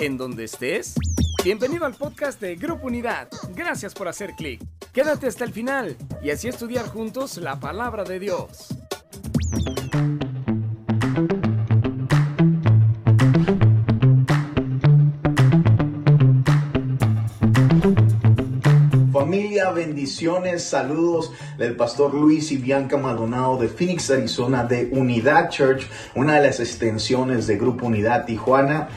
en donde estés. Bienvenido al podcast de Grupo Unidad. Gracias por hacer clic. Quédate hasta el final y así estudiar juntos la palabra de Dios. Familia, bendiciones, saludos del pastor Luis y Bianca Maldonado de Phoenix, Arizona, de Unidad Church, una de las extensiones de Grupo Unidad Tijuana.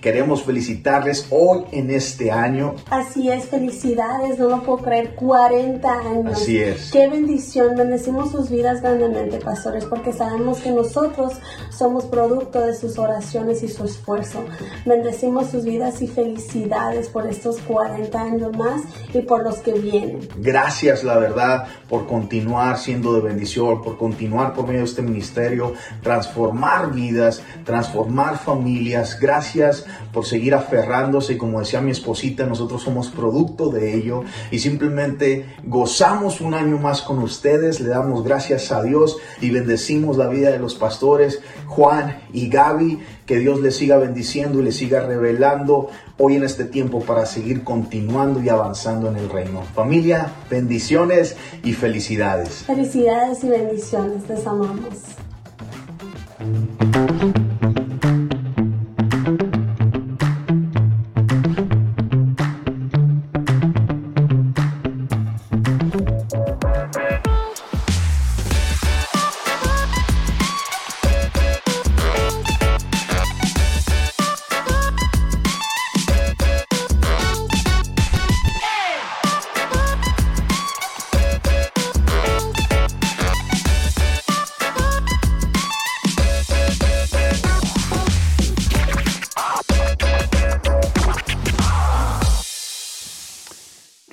Queremos felicitarles hoy en este año. Así es, felicidades, no lo puedo creer, 40 años. Así es. Qué bendición, bendecimos sus vidas grandemente, pastores, porque sabemos que nosotros somos producto de sus oraciones y su esfuerzo. Bendecimos sus vidas y felicidades por estos 40 años más y por los que vienen. Gracias, la verdad, por continuar siendo de bendición, por continuar por medio de este ministerio, transformar vidas, transformar familias. Gracias por seguir aferrándose. Como decía mi esposita, nosotros somos producto de ello y simplemente gozamos un año más con ustedes. Le damos gracias a Dios y bendecimos la vida de los pastores Juan y Gaby. Que Dios les siga bendiciendo y les siga revelando hoy en este tiempo para seguir continuando y avanzando en el reino. Familia, bendiciones y felicidades. Felicidades y bendiciones, les amamos.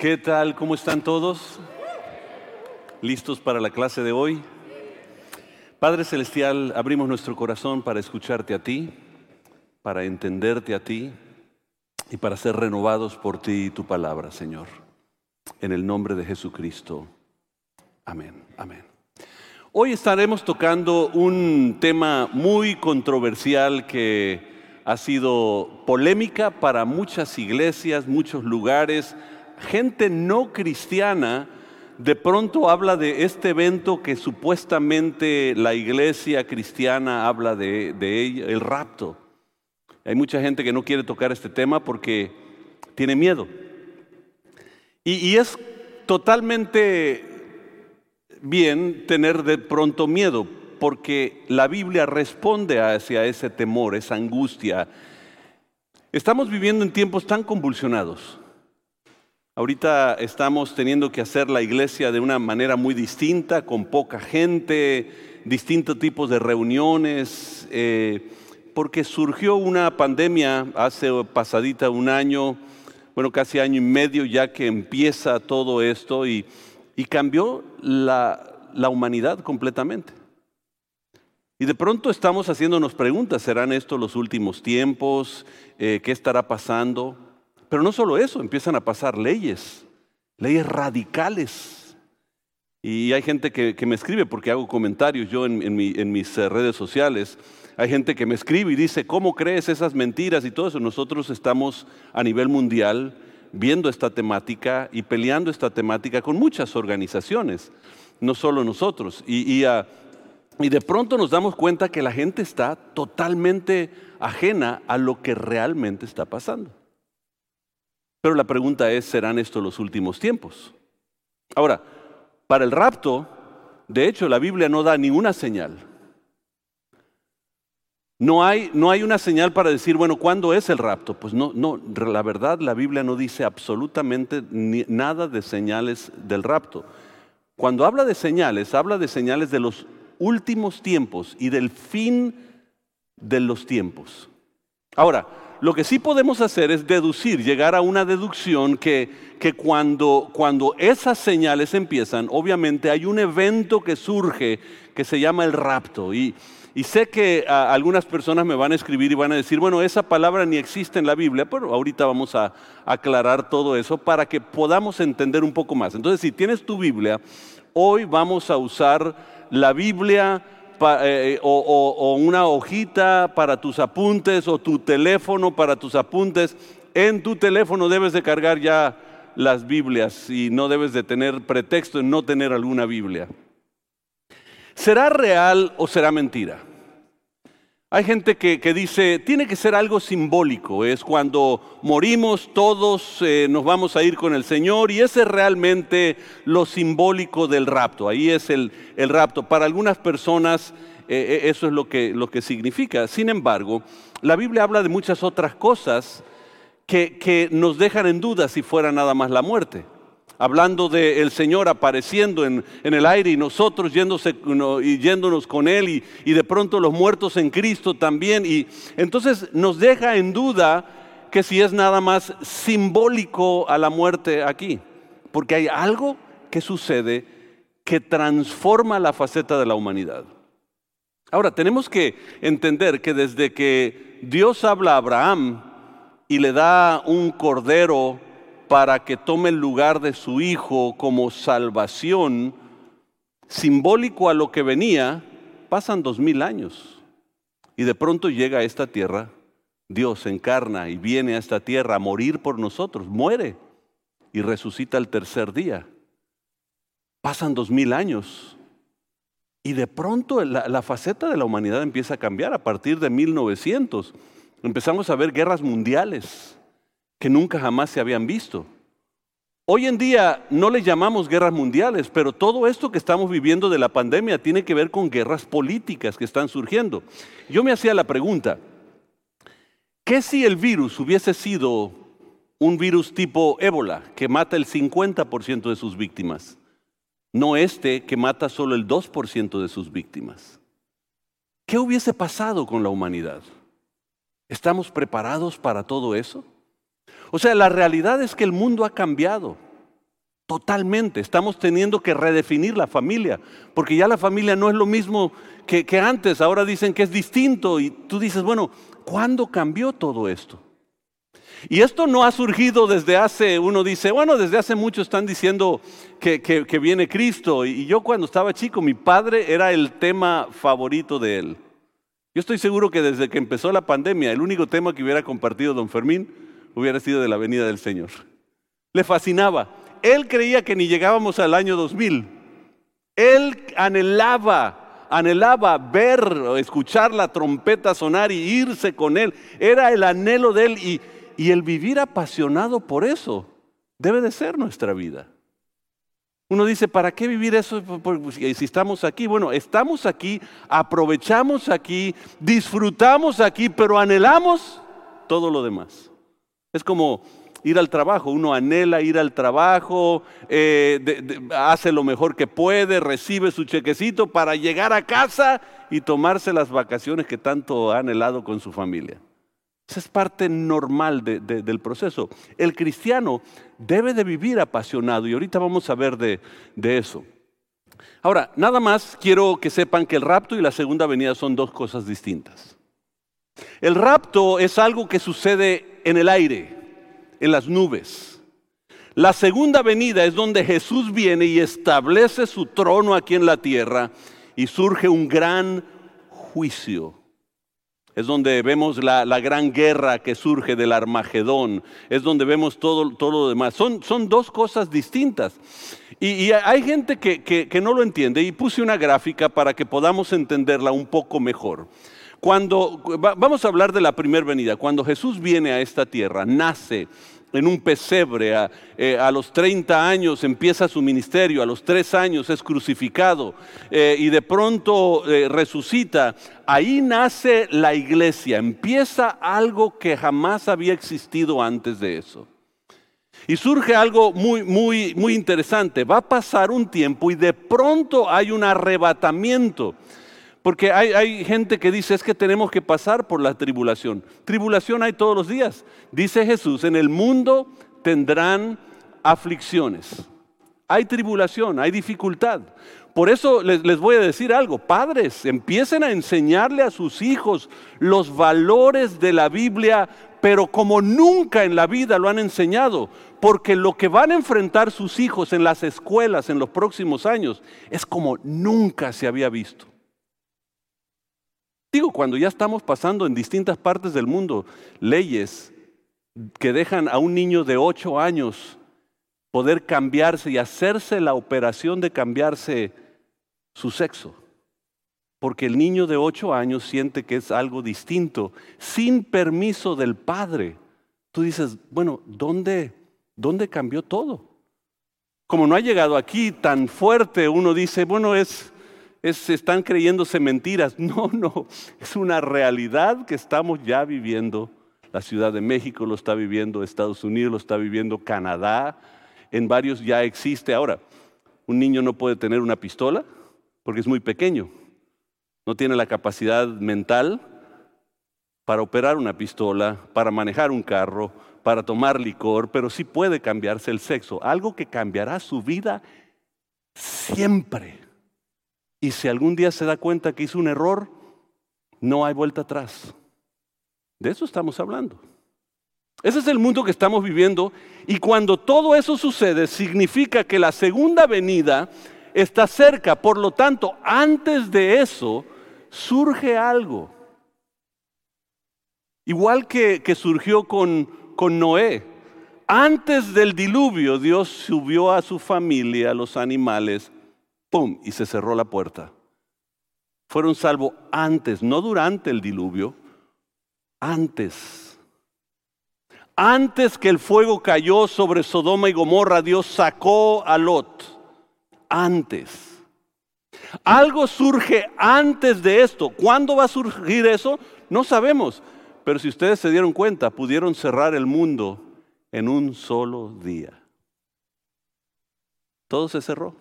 ¿Qué tal? ¿Cómo están todos? ¿Listos para la clase de hoy? Padre Celestial, abrimos nuestro corazón para escucharte a ti, para entenderte a ti y para ser renovados por ti y tu palabra, Señor. En el nombre de Jesucristo. Amén, amén. Hoy estaremos tocando un tema muy controversial que ha sido polémica para muchas iglesias, muchos lugares, gente no cristiana de pronto habla de este evento que supuestamente la iglesia cristiana habla de, ella, el rapto. Hay mucha gente que no quiere tocar este tema porque tiene miedo. Y, y es totalmente bien tener de pronto miedo, porque la Biblia responde hacia ese temor, esa angustia. Estamos viviendo en tiempos tan convulsionados. Ahorita estamos teniendo que hacer la iglesia de una manera muy distinta, con poca gente, distintos tipos de reuniones, eh, porque surgió una pandemia hace pasadita un año, bueno, casi año y medio ya que empieza todo esto y, cambió la, la humanidad completamente. Y de pronto estamos haciéndonos preguntas, ¿serán estos los últimos tiempos? Eh, ¿Qué estará pasando? Pero no solo eso, empiezan a pasar leyes, leyes radicales. Y hay gente que, me escribe, porque hago comentarios yo en, en, mi, en mis eh, redes sociales, hay gente que me escribe y dice, ¿cómo crees esas mentiras y todo eso? Nosotros estamos a nivel mundial viendo esta temática y peleando esta temática con muchas organizaciones, no solo nosotros. Y, y de pronto nos damos cuenta que la gente está totalmente ajena a lo que realmente está pasando. Pero la pregunta es, ¿serán estos los últimos tiempos? Ahora, para el rapto, de hecho, la Biblia no da ninguna señal. No hay, no hay una señal para decir, bueno, ¿cuándo es el rapto? Pues no, no, la verdad, la Biblia no dice absolutamente nada de señales del rapto. Cuando habla de señales, habla de señales de los últimos tiempos y del fin de los tiempos. Ahora, lo que sí podemos hacer es deducir, llegar a una deducción que, que cuando, cuando esas señales empiezan, obviamente hay un evento que surge que se llama el rapto. Y, sé que a, algunas personas me van a escribir y van a decir, bueno, esa palabra ni existe en la Biblia, pero ahorita vamos a aclarar todo eso para que podamos entender un poco más. Entonces, si tienes tu Biblia, hoy vamos a usar la Biblia eh, o, una hojita para tus apuntes o tu teléfono para tus apuntes. En tu teléfono debes de cargar ya las Biblias y no debes de tener pretexto en no tener alguna Biblia. ¿Será real o será mentira? Hay gente que, dice, tiene que ser algo simbólico, es cuando morimos todos eh, nos vamos a ir con el Señor y ese es realmente lo simbólico del rapto, ahí es el, rapto. Para algunas personas eh, eh, eso es lo que, lo que significa. Sin embargo, la Biblia habla de muchas otras cosas que, nos dejan en duda si fuera nada más la muerte. Hablando del Señor apareciendo en, el aire y nosotros yéndose, yéndonos con Él y, y de pronto los muertos en Cristo también. Y entonces nos deja en duda que si es nada más simbólico a la muerte aquí. Porque hay algo que sucede que transforma la faceta de la humanidad. Ahora, tenemos que entender que desde que Dios habla a Abraham, y le da un cordero para que tome el lugar de su hijo como salvación, simbólico a lo que venía, pasan dos mil años. Y de pronto llega a esta tierra, Dios encarna y viene a esta tierra a morir por nosotros, muere y resucita el tercer día. Pasan dos mil años. Y de pronto la, la faceta de la humanidad empieza a cambiar a partir de 1900. Empezamos a ver guerras mundiales que nunca jamás se habían visto. Hoy en día no le llamamos guerras mundiales, pero todo esto que estamos viviendo de la pandemia tiene que ver con guerras políticas que están surgiendo. Yo me hacía la pregunta, ¿qué si el virus hubiese sido un virus tipo ébola que mata el 50% de sus víctimas? No este que mata solo el 2% de sus víctimas. ¿Qué hubiese pasado con la humanidad? ¿Estamos preparados para todo eso? O sea, la realidad es que el mundo ha cambiado totalmente. Estamos teniendo que redefinir la familia, porque ya la familia no es lo mismo que, antes. Ahora dicen que es distinto y tú dices, bueno, ¿cuándo cambió todo esto? Y esto no ha surgido desde hace, uno dice, bueno, desde hace mucho están diciendo que, que, viene Cristo. Y yo cuando estaba chico, mi padre era el tema favorito de él. Yo estoy seguro que desde que empezó la pandemia, el único tema que hubiera compartido don Fermín hubiera sido de la venida del Señor. Le fascinaba. Él creía que ni llegábamos al año 2000. Él anhelaba, anhelaba ver escuchar la trompeta sonar y irse con Él. Era el anhelo de Él y, y el vivir apasionado por eso debe de ser nuestra vida. Uno dice, ¿para qué vivir eso pues, si estamos aquí? Bueno, estamos aquí, aprovechamos aquí, disfrutamos aquí, pero anhelamos todo lo demás. Es como ir al trabajo, uno anhela ir al trabajo, eh, hace lo mejor que puede, recibe su chequecito para llegar a casa y tomarse las vacaciones que tanto ha anhelado con su familia. Esa es parte normal del proceso. El cristiano debe de vivir apasionado y ahorita vamos a ver de, eso. Ahora, nada más quiero que sepan que el rapto y la segunda venida son dos cosas distintas. El rapto es algo que sucede en el aire, en las nubes. La segunda venida es donde Jesús viene y establece su trono aquí en la tierra y surge un gran juicio es donde vemos la, gran guerra que surge del Armagedón, es donde vemos todo, todo lo demás. Son, son, dos cosas distintas. Y, hay gente que, que, no lo entiende y puse una gráfica para que podamos entenderla un poco mejor. Cuando, vamos a hablar de la primera venida, cuando Jesús viene a esta tierra, nace en un pesebre, eh, a, los 30 años empieza su ministerio, a los 3 años es crucificado eh, y de pronto eh, resucita, ahí nace la iglesia, empieza algo que jamás había existido antes de eso. Y surge algo muy, muy, muy interesante, va a pasar un tiempo y de pronto hay un arrebatamiento. Porque hay, gente que dice es que tenemos que pasar por la tribulación. Tribulación hay todos los días. Dice Jesús, en el mundo tendrán aflicciones. Hay tribulación, hay dificultad. Por eso les, les, voy a decir algo, padres, empiecen a enseñarle a sus hijos los valores de la Biblia, pero como nunca en la vida lo han enseñado, porque lo que van a enfrentar sus hijos en las escuelas en los próximos años es como nunca se había visto. Digo, cuando ya estamos pasando en distintas partes del mundo leyes que dejan a un niño de 8 años poder cambiarse y hacerse la operación de cambiarse su sexo. Porque el niño de 8 años siente que es algo distinto, sin permiso del padre. Tú dices, bueno, ¿dónde, dónde cambió todo? Como no ha llegado aquí tan fuerte, uno dice, bueno, es, es, están creyéndose mentiras. No, no, es una realidad que estamos ya viviendo. La Ciudad de México lo está viviendo, Estados Unidos lo está viviendo, Canadá, en varios ya existe. Ahora, un niño no puede tener una pistola porque es muy pequeño, no tiene la capacidad mental para operar una pistola, para manejar un carro, para tomar licor, pero sí puede cambiarse el sexo, algo que cambiará su vida siempre. Y si algún día se da cuenta que hizo un error, no hay vuelta atrás. De eso estamos hablando. Ese es el mundo que estamos viviendo y cuando todo eso sucede significa que la segunda venida está cerca. Por lo tanto, antes de eso surge algo. Igual que, surgió con, con Noé. Antes del diluvio Dios subió a su familia, a los animales, ¡pum! y se cerró la puerta. Fueron salvos antes, no durante el diluvio, antes. Antes que el fuego cayó sobre Sodoma y Gomorra, Dios sacó a Lot. Antes. Algo surge antes de esto. ¿Cuándo va a surgir eso? No sabemos. Pero si ustedes se dieron cuenta, pudieron cerrar el mundo en un solo día. Todo se cerró.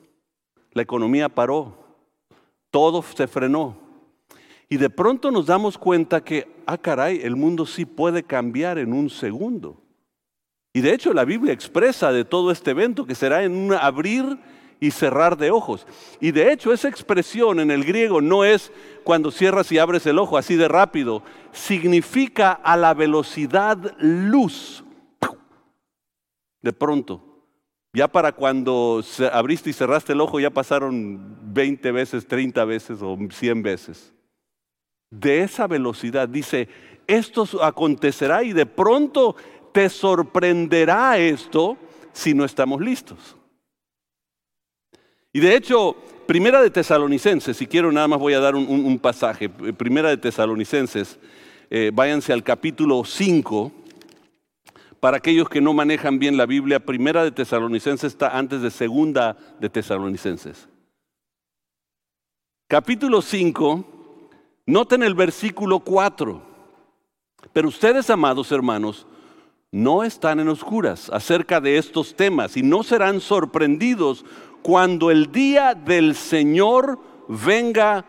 La economía paró. Todo se frenó. Y de pronto nos damos cuenta que, ah, caray, el mundo sí puede cambiar en un segundo. Y de hecho la Biblia expresa de todo este evento que será en un abrir y cerrar de ojos. Y de hecho esa expresión en el griego no es cuando cierras y abres el ojo así de rápido, significa a la velocidad luz. De pronto. Ya para cuando abriste y cerraste el ojo ya pasaron 20 veces, 30 veces o 100 veces de esa velocidad. Dice, esto acontecerá y de pronto te sorprenderá esto si no estamos listos. Y de hecho, Primera de Tesalonicenses, si quiero nada más voy a dar un, pasaje. Primera de Tesalonicenses, eh, váyanse al capítulo 5. Para aquellos que no manejan bien la Biblia, Primera de Tesalonicenses está antes de Segunda de Tesalonicenses. Capítulo 5, Noten el versículo 4. Pero ustedes, amados hermanos, no están en oscuras acerca de estos temas y no serán sorprendidos cuando el día del Señor venga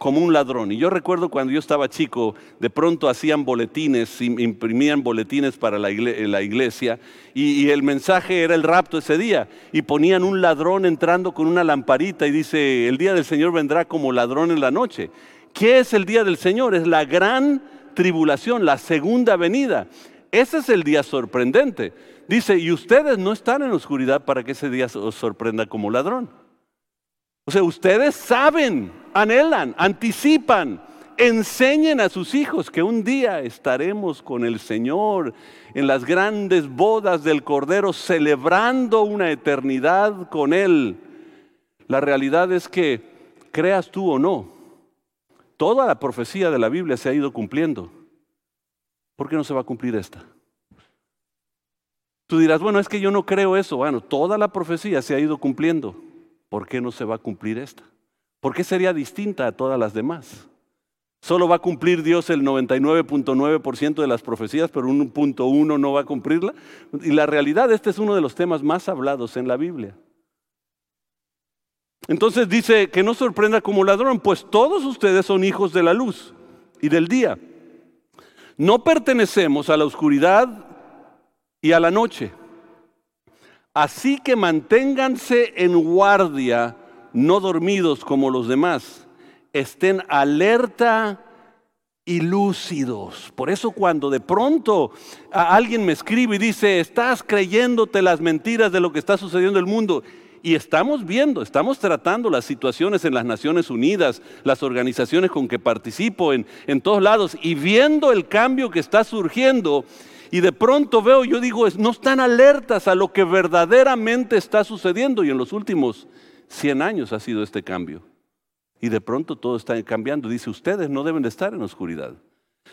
como un ladrón. Y yo recuerdo cuando yo estaba chico, de pronto hacían boletines, imprimían boletines para la iglesia, y, el mensaje era el rapto ese día. Y ponían un ladrón entrando con una lamparita y dice, el día del Señor vendrá como ladrón en la noche. ¿Qué es el día del Señor? Es la gran tribulación, la segunda venida. Ese es el día sorprendente. Dice, y ustedes no están en oscuridad para que ese día os sorprenda como ladrón. O sea, ustedes saben, anhelan, anticipan, enseñen a sus hijos que un día estaremos con el Señor en las grandes bodas del Cordero, celebrando una eternidad con Él. La realidad es que, creas tú o no, Toda la profecía de la Biblia se ha ido cumpliendo. ¿Por qué no se va a cumplir esta? Tú dirás, bueno, es que yo no creo eso. Bueno, toda la profecía se ha ido cumpliendo. ¿Por qué no se va a cumplir esta? ¿Por qué sería distinta a todas las demás? Solo va a cumplir Dios el 99.9% de las profecías, pero un punto uno no va a cumplirla. Y la realidad, este es uno de los temas más hablados en la Biblia. Entonces dice que no sorprenda como ladrón, pues todos ustedes son hijos de la luz y del día. No pertenecemos a la oscuridad y a la noche. Así que manténganse en guardia, no dormidos como los demás. Estén alerta y lúcidos. Por eso cuando de pronto alguien me escribe y dice, estás creyéndote las mentiras de lo que está sucediendo en el mundo, Y estamos viendo, estamos tratando las situaciones en las Naciones Unidas, las organizaciones con que participo en, en todos lados y viendo el cambio que está surgiendo. Y de pronto veo, yo digo, no están alertas a lo que verdaderamente está sucediendo. Y en los últimos 100 años ha sido este cambio. Y de pronto todo está cambiando. Dice, ustedes no deben de estar en oscuridad.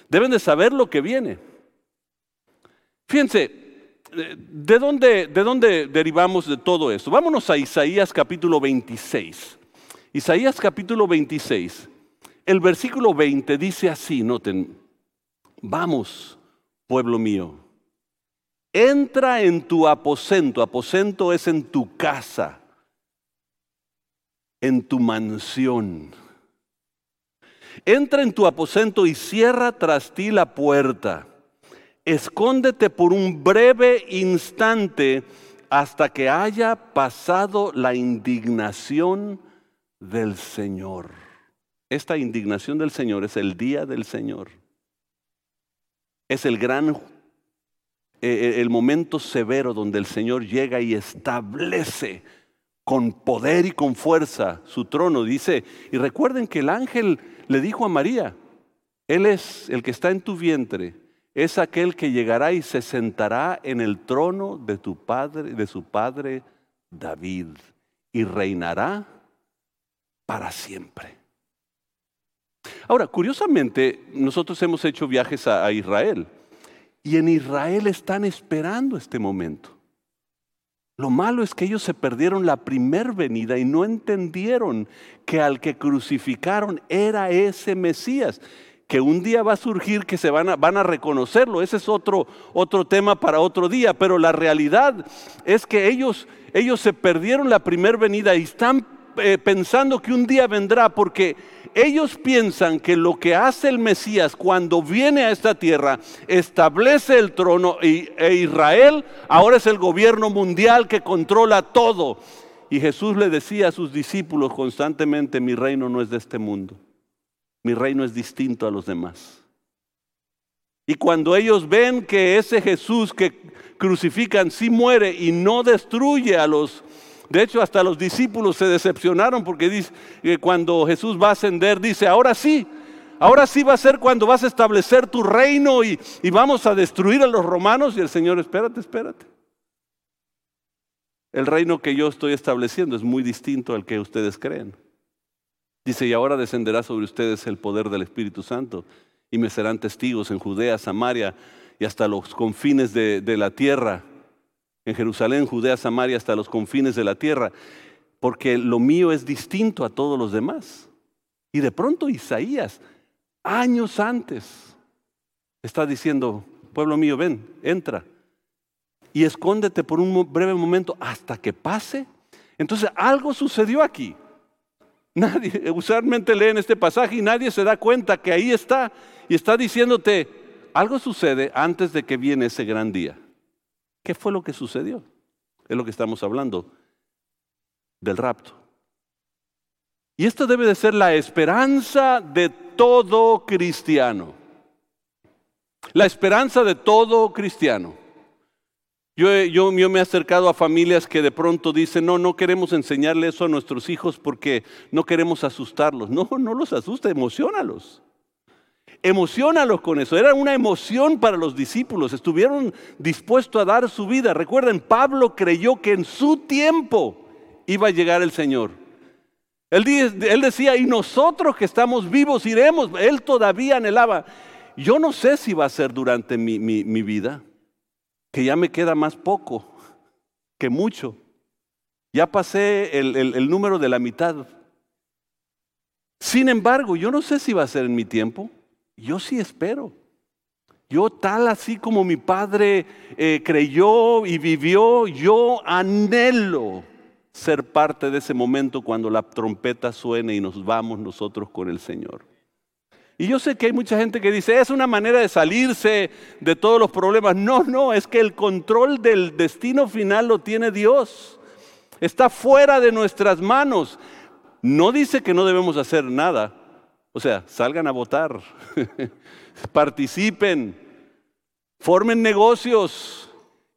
Deben de saber lo que viene. Fíjense, ¿De dónde, ¿De dónde derivamos de todo esto? Vámonos a Isaías capítulo 26. Isaías capítulo 26. El versículo 20 dice así, noten, vamos, pueblo mío, entra en tu aposento, aposento es en tu casa, en tu mansión. Entra en tu aposento y cierra tras ti la puerta escóndete por un breve instante hasta que haya pasado la indignación del Señor. Esta indignación del Señor es el día del Señor. Es el gran, eh, eh, el momento severo donde el Señor llega y establece con poder y con fuerza su trono. Dice, y recuerden que el ángel le dijo a María, Él es el que está en tu vientre es aquel que llegará y se sentará en el trono de tu padre, de su padre David, y reinará para siempre. Ahora, curiosamente, nosotros hemos hecho viajes a, a Israel y en Israel están esperando este momento. Lo malo es que ellos se perdieron la primer venida y no entendieron que al que crucificaron era ese Mesías que un día va a surgir que se van a, van a reconocerlo. Ese es otro, otro tema para otro día, pero la realidad es que ellos, ellos se perdieron la primera venida y están eh, pensando que un día vendrá porque ellos piensan que lo que hace el Mesías cuando viene a esta tierra establece el trono y, e Israel ahora es el gobierno mundial que controla todo. Y Jesús le decía a sus discípulos constantemente, mi reino no es de este mundo. Mi reino es distinto a los demás. Y cuando ellos ven que ese Jesús que crucifican sí muere y no destruye a los... De hecho, hasta los discípulos se decepcionaron porque dice que cuando Jesús va a ascender, dice, ahora sí, ahora sí va a ser cuando vas a establecer tu reino y, y vamos a destruir a los romanos. Y el Señor, espérate, espérate. El reino que yo estoy estableciendo es muy distinto al que ustedes creen. Dice, y ahora descenderá sobre ustedes el poder del Espíritu Santo y me serán testigos en Judea, Samaria y hasta los confines de, la tierra. En Jerusalén, Judea, Samaria, hasta los confines de la tierra. Porque lo mío es distinto a todos los demás. Y de pronto Isaías, años antes, está diciendo, pueblo mío, ven, entra. Y escóndete por un breve momento hasta que pase. Entonces algo sucedió aquí. Nadie, usualmente leen este pasaje y nadie se da cuenta que ahí está y está diciéndote, algo sucede antes de que viene ese gran día. ¿Qué fue lo que sucedió? Es lo que estamos hablando del rapto. Y esto debe de ser la esperanza de todo cristiano. La esperanza de todo cristiano. Yo, me he acercado a familias que de pronto dicen, no, no queremos enseñarle eso a nuestros hijos porque no queremos asustarlos. No, no los asusta, emocionalos. Emocionalos con eso. Era una emoción para los discípulos. Estuvieron dispuestos a dar su vida. Recuerden, Pablo creyó que en su tiempo iba a llegar el Señor. Él, decía, y nosotros que estamos vivos iremos. Él todavía anhelaba. Yo no sé si va a ser durante mi vida que ya me queda más poco que mucho. Ya pasé el, número de la mitad. Sin embargo, yo no sé si va a ser en mi tiempo. Yo sí espero. Yo tal así como mi padre eh, creyó y vivió, yo anhelo ser parte de ese momento cuando la trompeta suene y nos vamos nosotros con el Señor. Y yo sé que hay mucha gente que dice, es una manera de salirse de todos los problemas. No, no, es que el control del destino final lo tiene Dios. Está fuera de nuestras manos. No dice que no debemos hacer nada. O sea, salgan a votar, participen, formen negocios,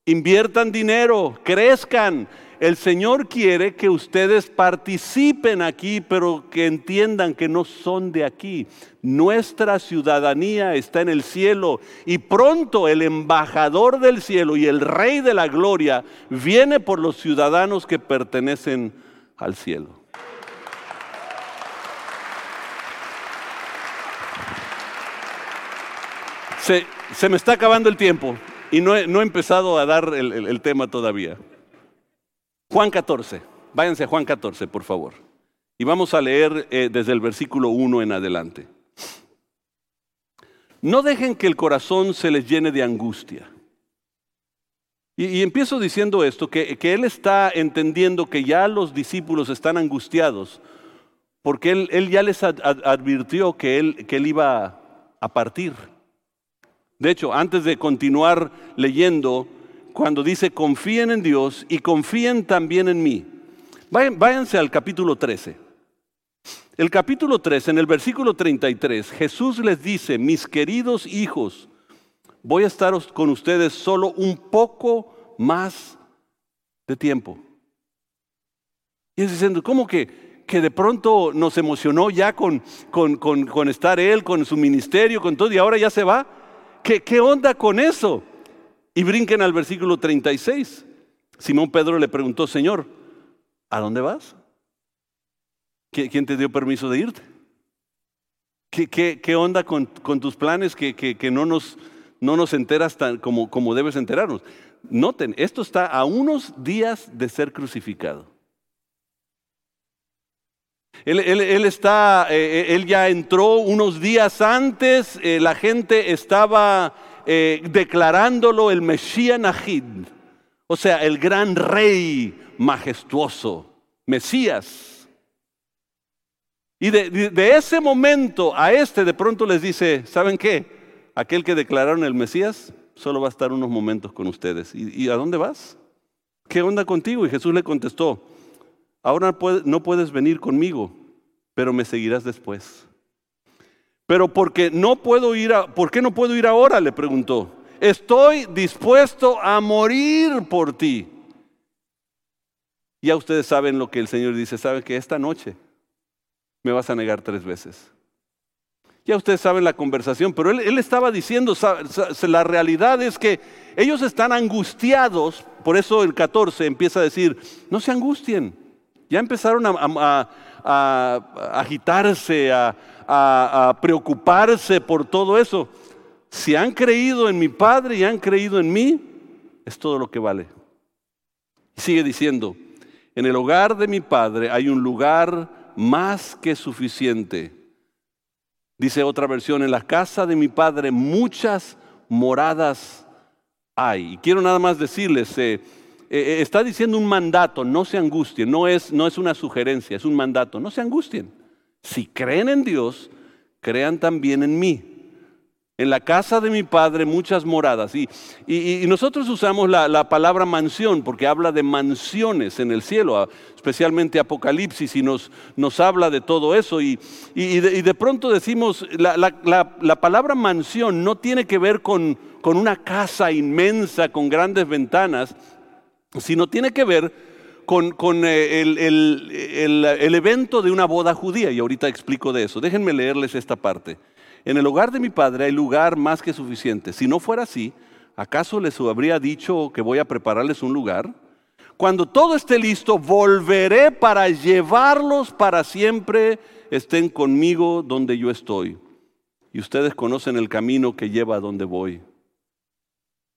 inviertan dinero, crezcan, el Señor quiere que ustedes participen aquí, pero que entiendan que no son de aquí. Nuestra ciudadanía está en el cielo y pronto el embajador del cielo y el rey de la gloria viene por los ciudadanos que pertenecen al cielo. Se, me está acabando el tiempo y no he, empezado a dar el, tema todavía. Juan 14, váyanse a Juan 14, por favor. Y vamos a leer eh, desde el versículo 1 en adelante. No dejen que el corazón se les llene de angustia. Y, empiezo diciendo esto, que, él está entendiendo que ya los discípulos están angustiados, porque él, ya les advirtió que él, que él iba a partir. De hecho, antes de continuar leyendo, cuando dice confíen en Dios y confíen también en mí, váyanse al capítulo 13. El capítulo 13, en el versículo 33, Jesús les dice, mis queridos hijos, voy a estar con ustedes solo un poco más de tiempo. Y es diciendo, ¿cómo que, que de pronto nos emocionó ya con, con, con estar Él, con su ministerio, con todo, y ahora ya se va? ¿Qué, onda con eso? Y brinquen al versículo 36. Simón Pedro le preguntó, Señor, ¿a dónde vas? ¿Quién te dio permiso de irte? ¿Qué, onda con, tus planes que, no, nos, no nos enteras tan como, como debes enterarnos? Noten, esto está a unos días de ser crucificado. Él, está, eh, eh, él ya entró unos días antes, eh, la gente estaba declarándolo el Mesías Nahid, o sea, el gran rey majestuoso, Mesías. Y de, ese momento a este de pronto les dice, ¿saben qué? Aquel que declararon el Mesías solo va a estar unos momentos con ustedes. ¿Y, a dónde vas? ¿Qué onda contigo? Y Jesús le contestó, ahora no puedes venir conmigo, pero me seguirás después. Pero porque no puedo ir ¿por qué no puedo ir ahora? le preguntó. Estoy dispuesto a morir por ti. Ya ustedes saben lo que el Señor dice, saben que esta noche me vas a negar tres veces. Ya ustedes saben la conversación, pero él, estaba diciendo, la realidad es que ellos están angustiados, por eso el 14 empieza a decir, no se angustien. Ya empezaron a, agitarse, a, preocuparse por todo eso. Si han creído en mi Padre y han creído en mí, es todo lo que vale. Sigue diciendo, en el hogar de mi Padre hay un lugar más que suficiente. Dice otra versión, en la casa de mi Padre muchas moradas hay. Y quiero nada más decirles, eh, eh, eh, está diciendo un mandato, no se angustien, no es, no es una sugerencia, es un mandato, no se angustien. Si creen en Dios, crean también en mí. En la casa de mi padre muchas moradas. Y, y, nosotros usamos la, palabra mansión porque habla de mansiones en el cielo, especialmente Apocalipsis, y nos, nos habla de todo eso. Y, de, de, pronto decimos, la, la, palabra mansión no tiene que ver con, con una casa inmensa, con grandes ventanas, sino tiene que ver con, eh, el, evento de una boda judía, y ahorita explico de eso. Déjenme leerles esta parte. En el hogar de mi padre hay lugar más que suficiente. Si no fuera así, ¿acaso les habría dicho que voy a prepararles un lugar? Cuando todo esté listo, volveré para llevarlos para siempre, estén conmigo donde yo estoy. Y ustedes conocen el camino que lleva a donde voy.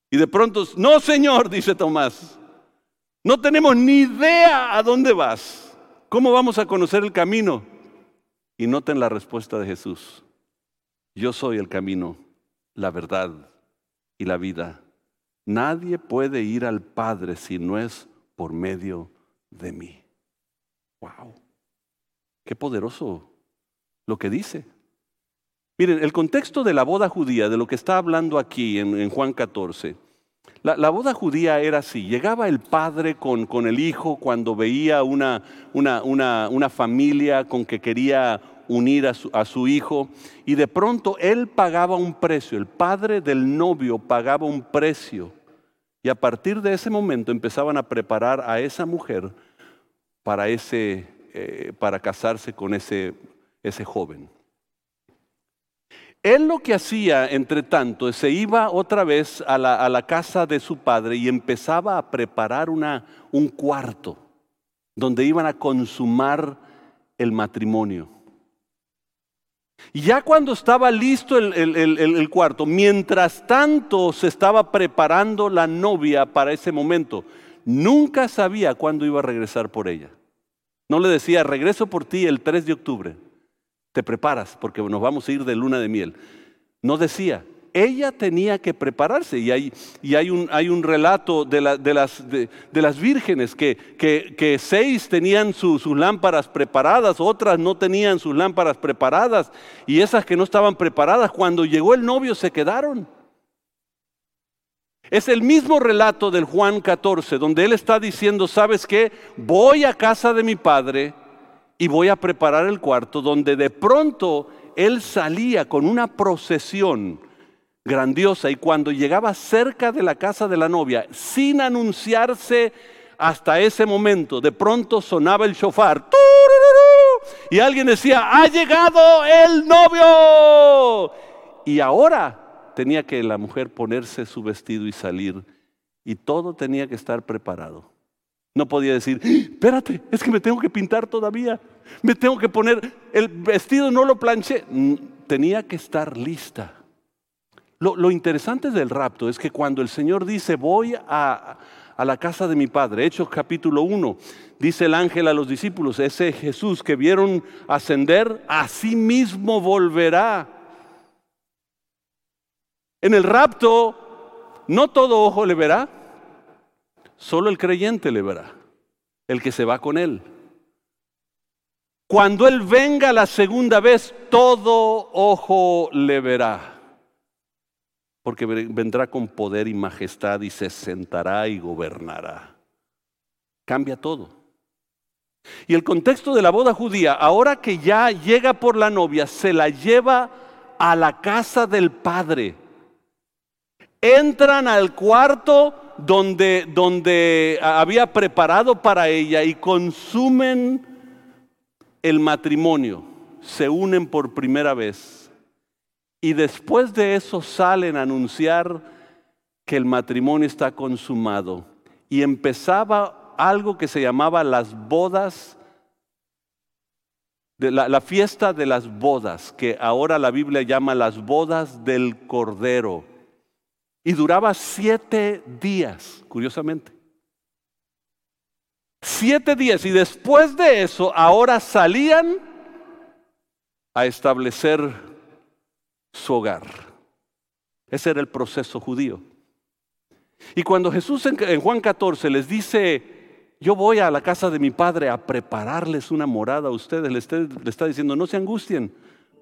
Y de pronto, no, Señor, dice Tomás, no tenemos ni idea a dónde vas. ¿Cómo vamos a conocer el camino? Y noten la respuesta de Jesús. Yo soy el camino, la verdad y la vida. Nadie puede ir al Padre si no es por medio de mí. Wow. Qué poderoso lo que dice. Miren, el contexto de la boda judía, de lo que está hablando aquí en, en Juan 14, la, boda judía era así, llegaba el padre con, con el hijo cuando veía una, una, una, familia con que quería unir a su, a su hijo y de pronto él pagaba un precio, el padre del novio pagaba un precio Y a partir de ese momento empezaban a preparar a esa mujer para, ese, eh, para casarse con ese, ese joven. Él lo que hacía, entre tanto, se iba otra vez a la, a la casa de su padre y empezaba a preparar una, un cuarto donde iban a consumar el matrimonio. Y ya cuando estaba listo el, cuarto, mientras tanto se estaba preparando la novia para ese momento, nunca sabía cuándo iba a regresar por ella. No le decía, regreso por ti el 3 de octubre, te preparas porque nos vamos a ir de luna de miel. No decía, ella tenía que prepararse. Y hay, y hay, un, hay un, relato de, las, de, las, vírgenes que, que, seis tenían sus lámparas preparadas, otras no tenían sus lámparas preparadas. Y esas que no estaban preparadas, cuando llegó el novio se quedaron. Es el mismo relato del Juan 14, donde él está diciendo, ¿sabes qué? Voy a casa de mi padre y voy a preparar el cuarto, donde de pronto él salía con una procesión grandiosa y cuando llegaba cerca de la casa de la novia, sin anunciarse hasta ese momento, de pronto sonaba el shofar y alguien decía, ha llegado el novio. Y ahora tenía que la mujer ponerse su vestido y salir y todo tenía que estar preparado. No podía decir, espérate, es que me tengo que pintar todavía, me tengo que poner el vestido, no lo planché. Mm, tenía que estar lista. Lo, interesante del rapto es que cuando el Señor dice, voy a, a la casa de mi Padre, Hechos capítulo 1, dice el ángel a los discípulos, ese Jesús que vieron ascender, a sí mismo volverá. En el rapto, no todo ojo le verá, solo el creyente le verá, el que se va con él. Cuando Él venga la segunda vez, todo ojo le verá porque vendrá con poder y majestad y se sentará y gobernará. Cambia todo. Y el contexto de la boda judía, ahora que ya llega por la novia, se la lleva a la casa del padre. Entran al cuarto donde, donde había preparado para ella y consumen el matrimonio. Se unen por primera vez y después de eso salen a anunciar que el matrimonio está consumado. Y empezaba algo que se llamaba las bodas, de la, la, fiesta de las bodas, que ahora la Biblia llama las bodas del Cordero. Y duraba siete días, curiosamente. Siete días. Y después de eso, ahora salían a establecer su hogar. Ese era el proceso judío. Y cuando Jesús en, Juan 14 les dice, yo voy a la casa de mi padre a prepararles una morada a ustedes, le está, está diciendo, no se angustien,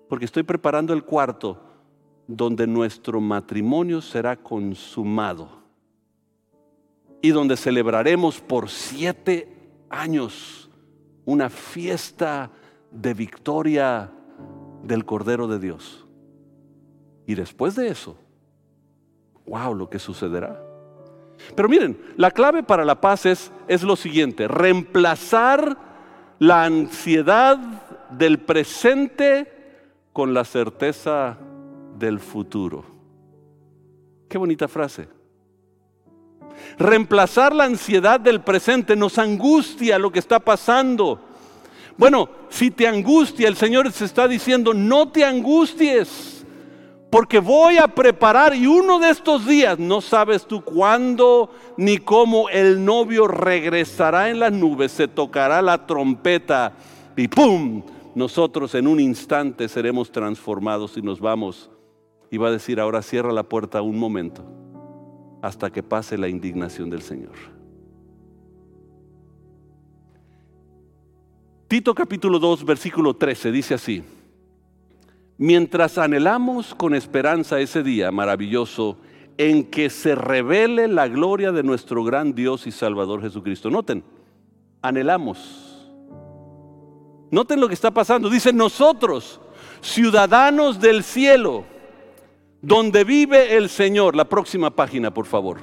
porque estoy preparando el cuarto donde nuestro matrimonio será consumado y donde celebraremos por siete años una fiesta de victoria del Cordero de Dios. Y después de eso, wow, lo que sucederá. Pero miren, la clave para la paz es, es lo siguiente, reemplazar la ansiedad del presente con la certeza del futuro. Qué bonita frase. Reemplazar la ansiedad del presente nos angustia lo que está pasando. Bueno, si te angustia, el Señor se está diciendo, no te angusties porque voy a preparar y uno de estos días, no sabes tú cuándo ni cómo el novio regresará en las nubes, se tocará la trompeta y ¡pum! Nosotros en un instante seremos transformados y nos vamos. Y va a decir, ahora cierra la puerta un momento hasta que pase la indignación del Señor. Tito capítulo 2, versículo 13 dice así mientras anhelamos con esperanza ese día maravilloso en que se revele la gloria de nuestro gran Dios y Salvador Jesucristo. Noten, anhelamos. Noten lo que está pasando. Dice nosotros, ciudadanos del cielo, donde vive el Señor. La próxima página, por favor.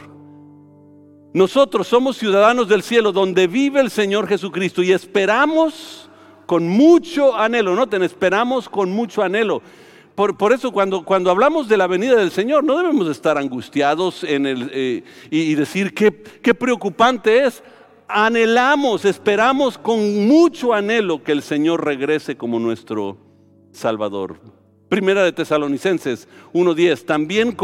Nosotros somos ciudadanos del cielo donde vive el Señor Jesucristo y esperamos con mucho anhelo, noten, esperamos con mucho anhelo. Por, eso cuando, cuando, hablamos de la venida del Señor no debemos estar angustiados en el, eh, y, decir qué, qué preocupante es. Anhelamos, esperamos con mucho anhelo que el Señor regrese como nuestro Salvador. Primera de Tesalonicenses 1.10. También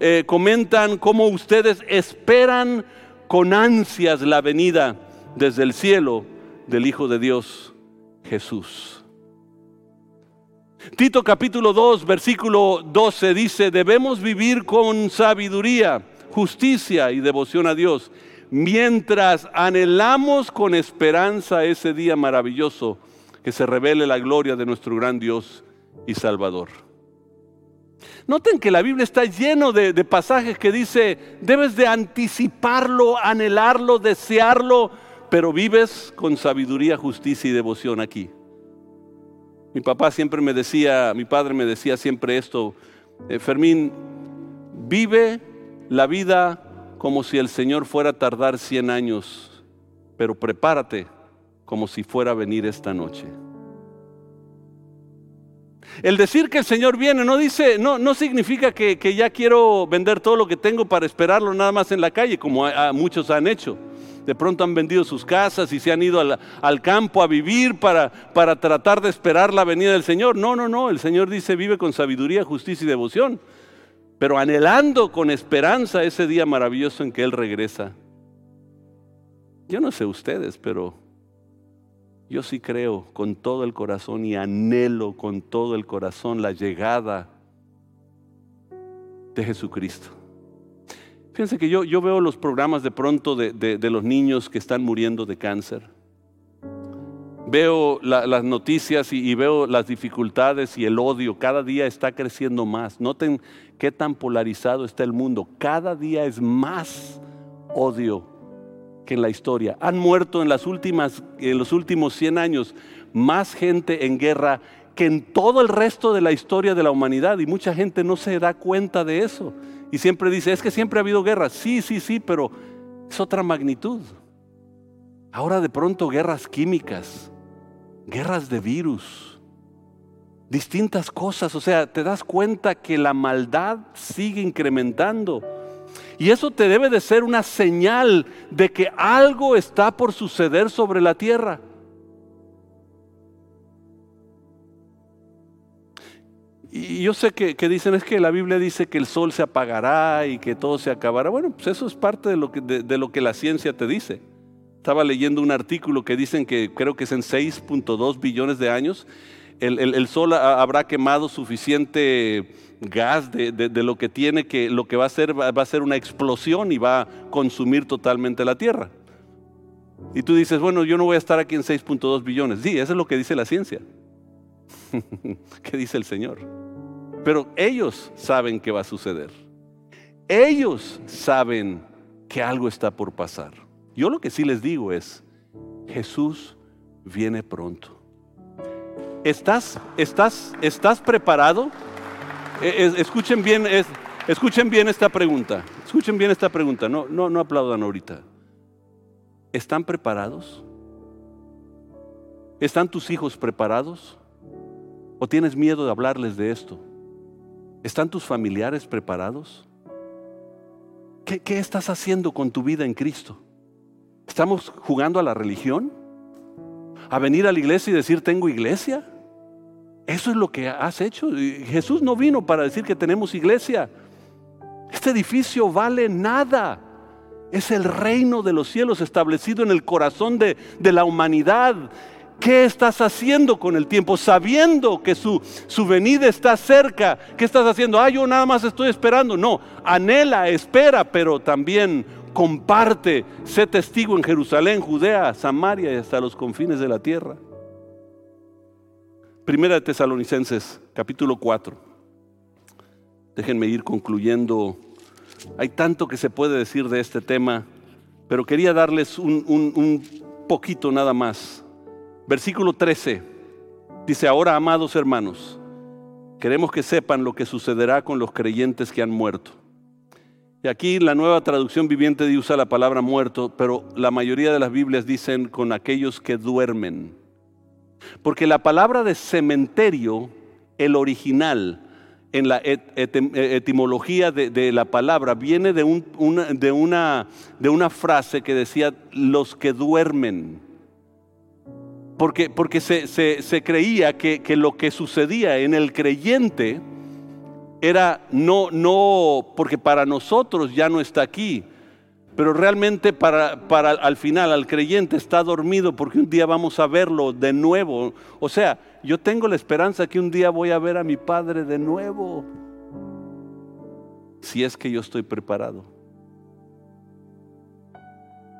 eh, comentan cómo ustedes esperan con ansias la venida desde el cielo del Hijo de Dios, Jesús. Tito capítulo 2, versículo 12 dice, debemos vivir con sabiduría, justicia y devoción a Dios, mientras anhelamos con esperanza ese día maravilloso que se revele la gloria de nuestro gran Dios y Salvador. Noten que la Biblia está lleno de, pasajes que dice, debes de anticiparlo, anhelarlo, desearlo, pero vives con sabiduría, justicia y devoción aquí. Mi papá siempre me decía, mi padre me decía siempre esto, eh, Fermín, vive la vida como si el Señor fuera a tardar 100 años, pero prepárate como si fuera a venir esta noche. El decir que el Señor viene no dice, no, no significa que, ya quiero vender todo lo que tengo para esperarlo nada más en la calle, como muchos han hecho. De pronto han vendido sus casas y se han ido al, campo a vivir para, para tratar de esperar la venida del Señor. No, no, no. El Señor dice, vive con sabiduría, justicia y devoción, pero anhelando con esperanza ese día maravilloso en que Él regresa. Yo no sé ustedes, pero yo sí creo con todo el corazón y anhelo con todo el corazón la llegada de Jesucristo. Fíjense que yo, yo veo los programas de pronto de, los niños que están muriendo de cáncer. Veo las noticias y, veo las dificultades y el odio. Cada día está creciendo más. Noten qué tan polarizado está el mundo. Cada día es más odio que en la historia. Han muerto en, los últimos 100 años más gente en guerra que en todo el resto de la historia de la humanidad y mucha gente no se da cuenta de eso. Y siempre dice, es que siempre ha habido guerra. Sí, sí, sí, pero es otra magnitud. Ahora de pronto guerras químicas, guerras de virus, distintas cosas. O sea, te das cuenta que la maldad sigue incrementando. Y eso te debe de ser una señal de que algo está por suceder sobre la tierra. Y yo sé que, dicen, es que la Biblia dice que el sol se apagará y que todo se acabará. Bueno, pues eso es parte de lo que, de lo que la ciencia te dice. Estaba leyendo un artículo que dicen que creo que es en 6.2 billones de años el, sol habrá quemado suficiente gas de, lo que tiene que lo que va a hacer va a ser una explosión y va a consumir totalmente la Tierra. Y tú dices, bueno, yo no voy a estar aquí en 6.2 billones. Sí, eso es lo que dice la ciencia. ¿Qué dice el Señor? Pero ellos saben que va a suceder. Ellos saben que algo está por pasar. Yo lo que sí les digo es, Jesús viene pronto. ¿Estás, estás, estás preparado? E, escuchen bien, escuchen bien esta pregunta. Escuchen bien esta pregunta. No, no, no aplaudan ahorita. ¿Están preparados? ¿Están tus hijos preparados? ¿O tienes miedo de hablarles de esto? ¿Están tus familiares preparados? ¿Qué, ¿Qué, estás haciendo con tu vida en Cristo? ¿Estamos jugando a la religión? ¿A venir a la iglesia y decir tengo iglesia? Eso es lo que has hecho. Jesús no vino para decir que tenemos iglesia. Este edificio vale nada. Es el reino de los cielos establecido en el corazón de, la humanidad. ¿Qué estás haciendo con el tiempo? Sabiendo que su, su venida está cerca. ¿Qué estás haciendo? Ah, yo nada más estoy esperando. No, anhela, espera, pero también comparte. Sé testigo en Jerusalén, Judea, Samaria y hasta los confines de la tierra. Primera de Tesalonicenses, capítulo 4. Déjenme ir concluyendo. Hay tanto que se puede decir de este tema, pero quería darles un, un poquito nada más. Versículo 13. Dice, ahora amados hermanos, queremos que sepan lo que sucederá con los creyentes que han muerto. Y aquí la nueva traducción viviente usa la palabra muerto, pero la mayoría de las Biblias dicen con aquellos que duermen. Porque la palabra de cementerio, el original, en la etimología de, la palabra, viene de, una, de, una, de una frase que decía los que duermen. Porque, porque se, se, creía que, que lo que sucedía en el creyente, era no, no, porque para nosotros ya no está aquí, pero realmente para, para al final, al creyente está dormido porque un día vamos a verlo de nuevo. O sea, yo tengo la esperanza que un día voy a ver a mi Padre de nuevo, si es que yo estoy preparado.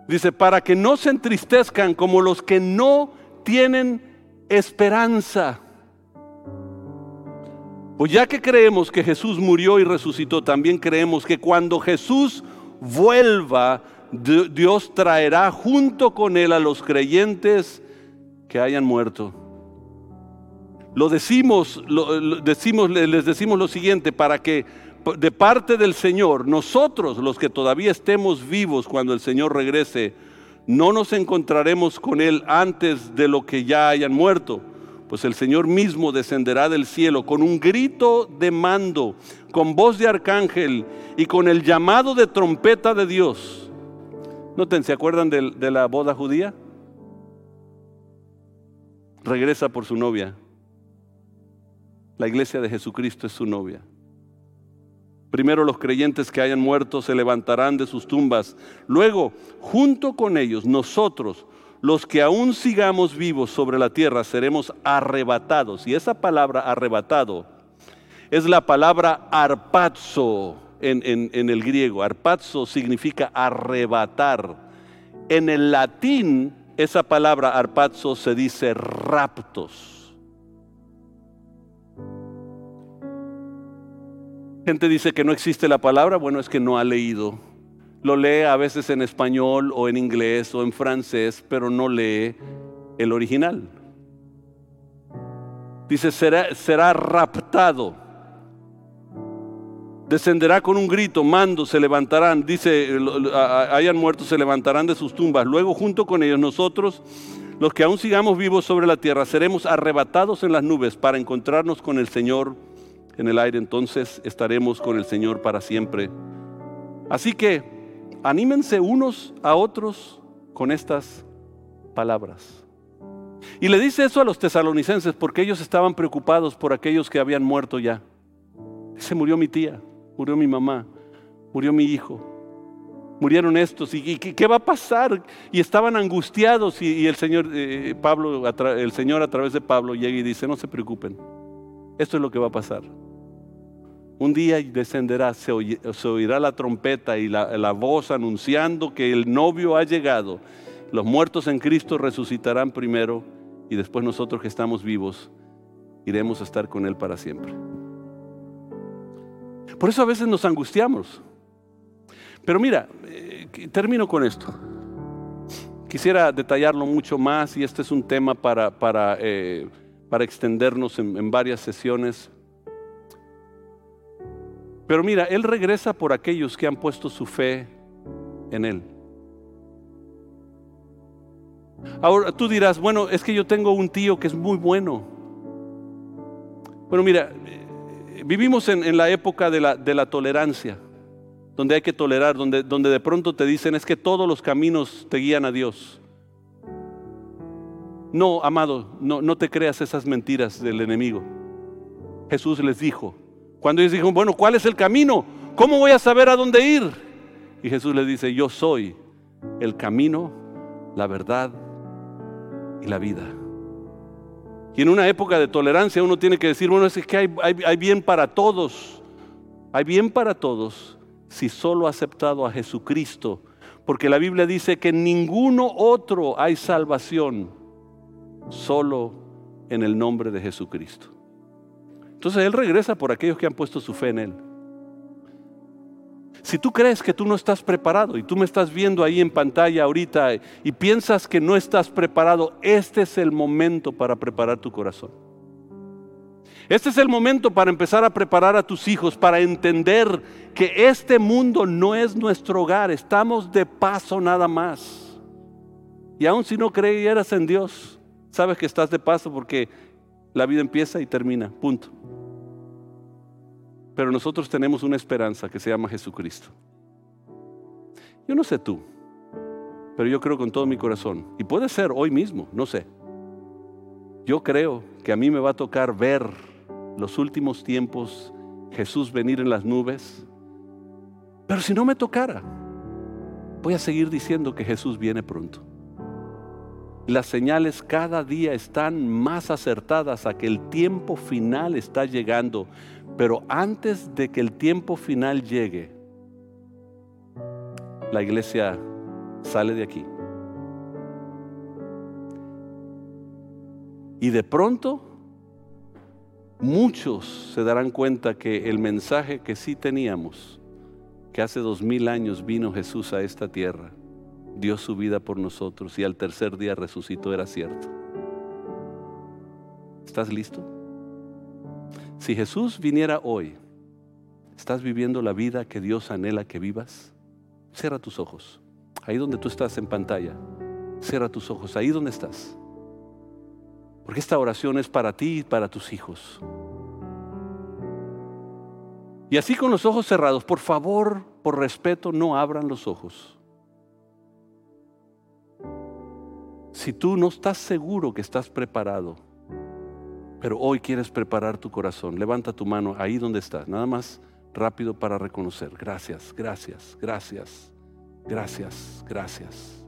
Dice, para que no se entristezcan como los que no tienen esperanza. Pues ya que creemos que Jesús murió y resucitó, también creemos que cuando Jesús vuelva, Dios traerá junto con él a los creyentes que hayan muerto. Lo decimos, les decimos lo siguiente, para que de parte del Señor, nosotros los que todavía estemos vivos cuando el Señor regrese, no nos encontraremos con Él antes de lo que ya hayan muerto pues el Señor mismo descenderá del cielo con un grito de mando, con voz de arcángel y con el llamado de trompeta de Dios. Noten, ¿se acuerdan de, la boda judía? Regresa por su novia. La iglesia de Jesucristo es su novia. Primero los creyentes que hayan muerto se levantarán de sus tumbas. Luego, junto con ellos, nosotros, los que aún sigamos vivos sobre la tierra seremos arrebatados. Y esa palabra arrebatado es la palabra arpazo en, en, el griego. Arpazo significa arrebatar. En el latín, esa palabra arpazo se dice raptos. Gente dice que no existe la palabra, bueno, es que no ha leído lo lee a veces en español o en inglés o en francés, pero no lee el original. Dice, será, será raptado. Descenderá con un grito, mando, se levantarán. Dice, hayan muerto, se levantarán de sus tumbas. Luego junto con ellos nosotros, los que aún sigamos vivos sobre la tierra, seremos arrebatados en las nubes para encontrarnos con el Señor en el aire. Entonces estaremos con el Señor para siempre. Así que anímense unos a otros con estas palabras. Y le dice eso a los tesalonicenses porque ellos estaban preocupados por aquellos que habían muerto ya. Se murió mi tía, murió mi mamá, murió mi hijo, murieron estos. Y, qué va a pasar y estaban angustiados y, el señor eh, Pablo el señor a través de Pablo llega y dice no se preocupen. Esto es lo que va a pasar. Un día descenderá, se, oirá la trompeta y la, voz anunciando que el novio ha llegado. Los muertos en Cristo resucitarán primero y después nosotros que estamos vivos iremos a estar con Él para siempre. Por eso a veces nos angustiamos. Pero mira, eh, termino con esto. Quisiera detallarlo mucho más y este es un tema para, para, eh, para extendernos en varias sesiones. Pero mira, Él regresa por aquellos que han puesto su fe en Él. Ahora tú dirás, bueno, es que yo tengo un tío que es muy bueno. Bueno, mira, vivimos en, la época de la, de la, tolerancia, donde hay que tolerar, donde, donde de pronto te dicen es que todos los caminos te guían a Dios. No, amado, no, no te creas esas mentiras del enemigo. Jesús les dijo, cuando ellos dijeron, bueno, ¿cuál es el camino? ¿Cómo voy a saber a dónde ir? Y Jesús les dice, yo soy el camino, la verdad y la vida. Y en una época de tolerancia uno tiene que decir, bueno, es que hay, bien para todos. Hay bien para todos si solo ha aceptado a Jesucristo. Porque la Biblia dice que en ninguno otro hay salvación, solo en el nombre de Jesucristo. Entonces Él regresa por aquellos que han puesto su fe en Él. Si tú crees que tú no estás preparado y tú me estás viendo ahí en pantalla ahorita y piensas que no estás preparado, este es el momento para preparar tu corazón. Este es el momento para empezar a preparar a tus hijos, para entender que este mundo no es nuestro hogar, estamos de paso nada más. Y aun si no creyeras en Dios, sabes que estás de paso porque la vida empieza y termina, punto. Pero nosotros tenemos una esperanza que se llama Jesucristo. Yo no sé tú, pero yo creo con todo mi corazón, y puede ser hoy mismo, no sé. Yo creo que a mí me va a tocar ver los últimos tiempos, Jesús venir en las nubes. Pero si no me tocara, voy a seguir diciendo que Jesús viene pronto. Las señales cada día están más acertadas a que el tiempo final está llegando. Pero antes de que el tiempo final llegue, la iglesia sale de aquí. Y de pronto muchos se darán cuenta que el mensaje que sí teníamos, que hace dos mil años vino Jesús a esta tierra, dio su vida por nosotros y al tercer día resucitó, era cierto. ¿Estás listo? Si Jesús viniera hoy, ¿estás viviendo la vida que Dios anhela que vivas? Cierra tus ojos. Ahí donde tú estás en pantalla, cierra tus ojos. Ahí donde estás. Porque esta oración es para ti y para tus hijos. Y así con los ojos cerrados, por favor, por respeto, no abran los ojos. Si tú no estás seguro que estás preparado, pero hoy quieres preparar tu corazón, levanta tu mano ahí donde estás, nada más rápido para reconocer. Gracias, gracias, gracias, gracias, gracias.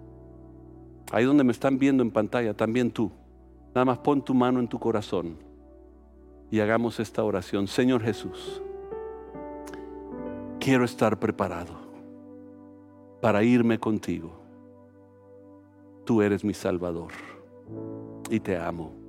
Ahí donde me están viendo en pantalla, también tú. Nada más pon tu mano en tu corazón y hagamos esta oración. Señor Jesús, quiero estar preparado para irme contigo. Tú eres mi Salvador y te amo.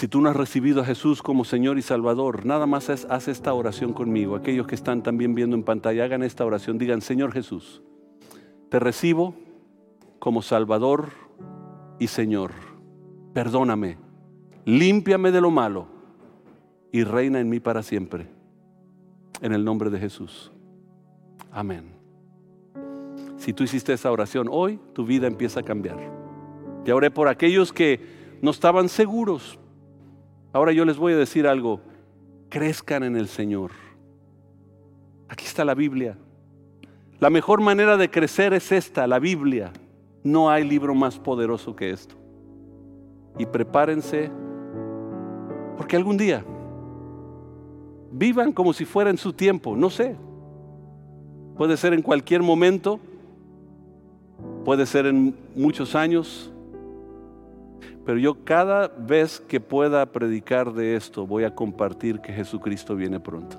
Si tú no has recibido a Jesús como Señor y Salvador, nada más haz esta oración conmigo. Aquellos que están también viendo en pantalla, hagan esta oración. Digan, Señor Jesús, te recibo como Salvador y Señor. Perdóname, límpiame de lo malo y reina en mí para siempre. En el nombre de Jesús. Amén. Si tú hiciste esa oración hoy, tu vida empieza a cambiar. Y oré por aquellos que no estaban seguros. Ahora yo les voy a decir algo. Crezcan en el Señor. Aquí está la Biblia. La mejor manera de crecer es esta, la Biblia. No hay libro más poderoso que esto. Y prepárense porque algún día vivan como si fuera en su tiempo, no sé. Puede ser en cualquier momento, puede ser en muchos años, pero yo cada vez que pueda predicar de esto voy a compartir que Jesucristo viene pronto.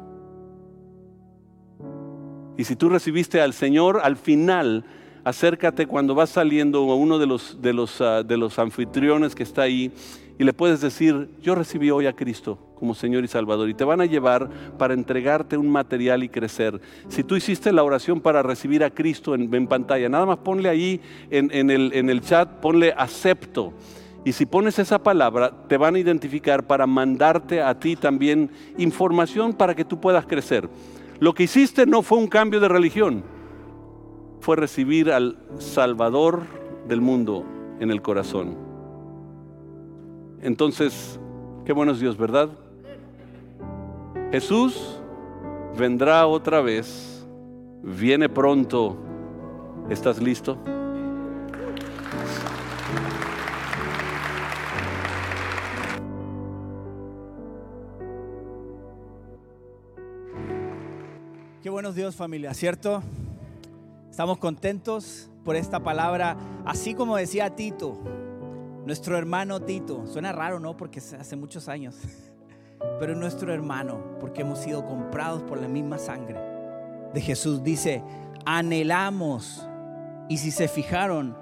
Y si tú recibiste al Señor, al final acércate cuando vas saliendo a uno de los, de, los, ah, de los anfitriones que está ahí y le puedes decir, yo recibí hoy a Cristo como Señor y Salvador y te van a llevar para entregarte un material y crecer. Si tú hiciste la oración para recibir a Cristo en, pantalla, nada más ponle ahí en, el, en el chat, ponle acepto. Y si pones esa palabra, te van a identificar para mandarte a ti también información para que tú puedas crecer. Lo que hiciste no fue un cambio de religión fue recibir al Salvador del mundo en el corazón. Entonces, qué bueno es Dios, ¿verdad? Jesús vendrá otra vez, viene pronto. ¿Estás listo? Qué buenos Dios familia, ¿cierto? Estamos contentos por esta palabra, así como decía Tito, nuestro hermano Tito. Suena raro, ¿no? Porque hace muchos años. Pero nuestro hermano, porque hemos sido comprados por la misma sangre de Jesús. Dice, anhelamos. Y si se fijaron,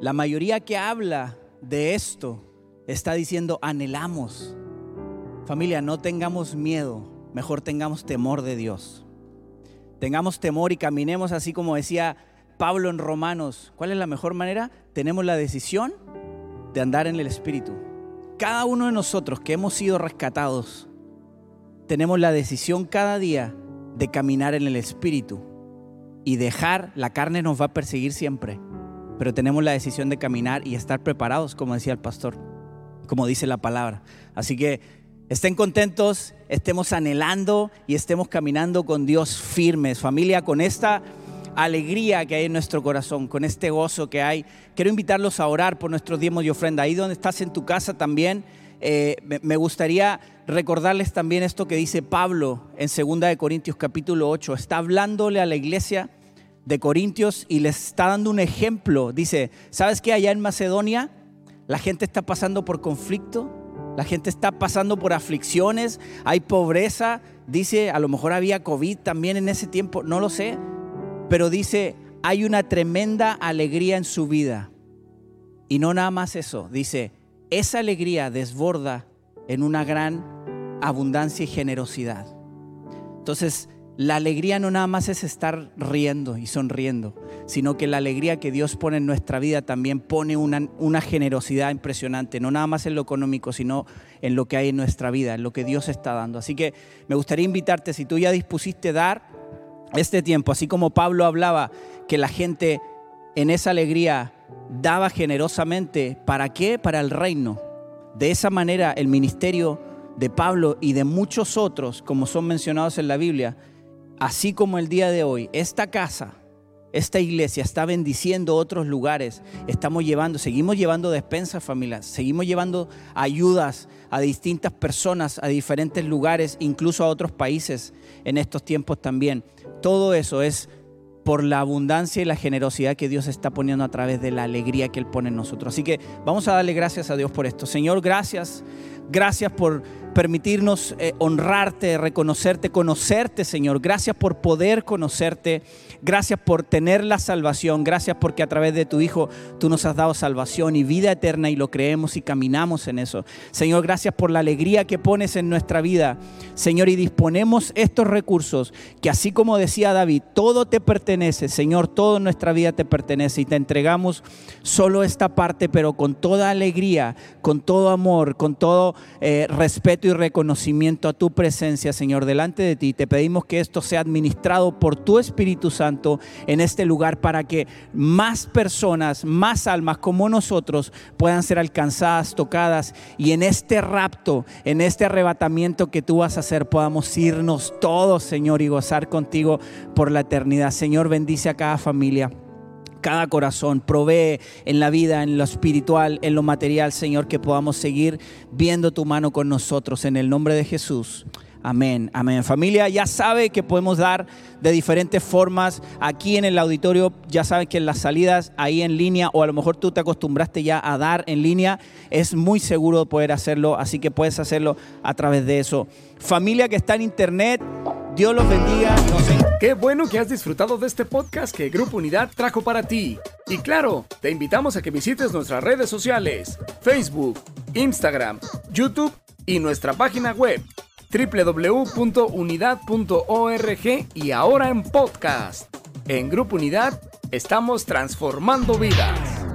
la mayoría que habla de esto está diciendo, anhelamos. Familia, no tengamos miedo, mejor tengamos temor de Dios tengamos temor y caminemos así como decía Pablo en Romanos. ¿Cuál es la mejor manera? Tenemos la decisión de andar en el Espíritu. Cada uno de nosotros que hemos sido rescatados, tenemos la decisión cada día de caminar en el Espíritu y dejar, la carne nos va a perseguir siempre, pero tenemos la decisión de caminar y estar preparados, como decía el pastor, como dice la palabra. Así que estén contentos, estemos anhelando y estemos caminando con Dios firmes, familia, con esta alegría que hay en nuestro corazón, con este gozo que hay. Quiero invitarlos a orar por nuestros diezmos y ofrenda. Ahí donde estás en tu casa también, eh, me gustaría recordarles también esto que dice Pablo en 2 de Corintios capítulo 8. Está hablándole a la iglesia de Corintios y les está dando un ejemplo. Dice, ¿sabes qué? Allá en Macedonia la gente está pasando por conflicto, la gente está pasando por aflicciones, hay pobreza. Dice, a lo mejor había COVID también en ese tiempo, no lo sé pero dice, hay una tremenda alegría en su vida. Y no nada más eso, dice, esa alegría desborda en una gran abundancia y generosidad. Entonces, la alegría no nada más es estar riendo y sonriendo, sino que la alegría que Dios pone en nuestra vida también pone una, una, generosidad impresionante, no nada más en lo económico, sino en lo que hay en nuestra vida, en lo que Dios está dando. Así que me gustaría invitarte, si tú ya dispusiste dar, este tiempo, así como Pablo hablaba que la gente en esa alegría daba generosamente, ¿para qué? Para el reino. De esa manera el ministerio de Pablo y de muchos otros, como son mencionados en la Biblia, así como el día de hoy, esta casa, esta iglesia está bendiciendo otros lugares, estamos llevando, seguimos llevando despensas familias, seguimos llevando ayudas a distintas personas, a diferentes lugares, incluso a otros países en estos tiempos también. Todo eso es por la abundancia y la generosidad que Dios está poniendo a través de la alegría que Él pone en nosotros. Así que vamos a darle gracias a Dios por esto. Señor, gracias. Gracias por permitirnos eh, honrarte, reconocerte, conocerte, Señor. Gracias por poder conocerte. Gracias por tener la salvación. Gracias porque a través de tu Hijo tú nos has dado salvación y vida eterna y lo creemos y caminamos en eso. Señor, gracias por la alegría que pones en nuestra vida. Señor, y disponemos estos recursos que así como decía David, todo te pertenece. Señor, todo nuestra vida te pertenece y te entregamos solo esta parte, pero con toda alegría, con todo amor, con todo eh, y reconocimiento a tu presencia, Señor, delante de ti. Te pedimos que esto sea administrado por tu Espíritu Santo en este lugar para que más personas, más almas como nosotros puedan ser alcanzadas, tocadas y en este rapto, en este arrebatamiento que tú vas a hacer, podamos irnos todos, Señor, y gozar contigo por la eternidad. Señor, bendice a cada familia cada corazón, provee en la vida, en lo espiritual, en lo material, Señor, que podamos seguir viendo tu mano con nosotros en el nombre de Jesús. Amén, amén. Familia, ya sabe que podemos dar de diferentes formas. Aquí en el auditorio, ya saben que en las salidas ahí en línea, o a lo mejor tú te acostumbraste ya a dar en línea, es muy seguro poder hacerlo, así que puedes hacerlo a través de eso. Familia que está en internet, Dios los bendiga. Qué bueno que has disfrutado de este podcast que Grupo Unidad trajo para ti. Y claro, te invitamos a que visites nuestras redes sociales, Facebook, Instagram, YouTube y nuestra página web www.unidad.org y ahora en podcast. En Grupo Unidad estamos transformando vidas.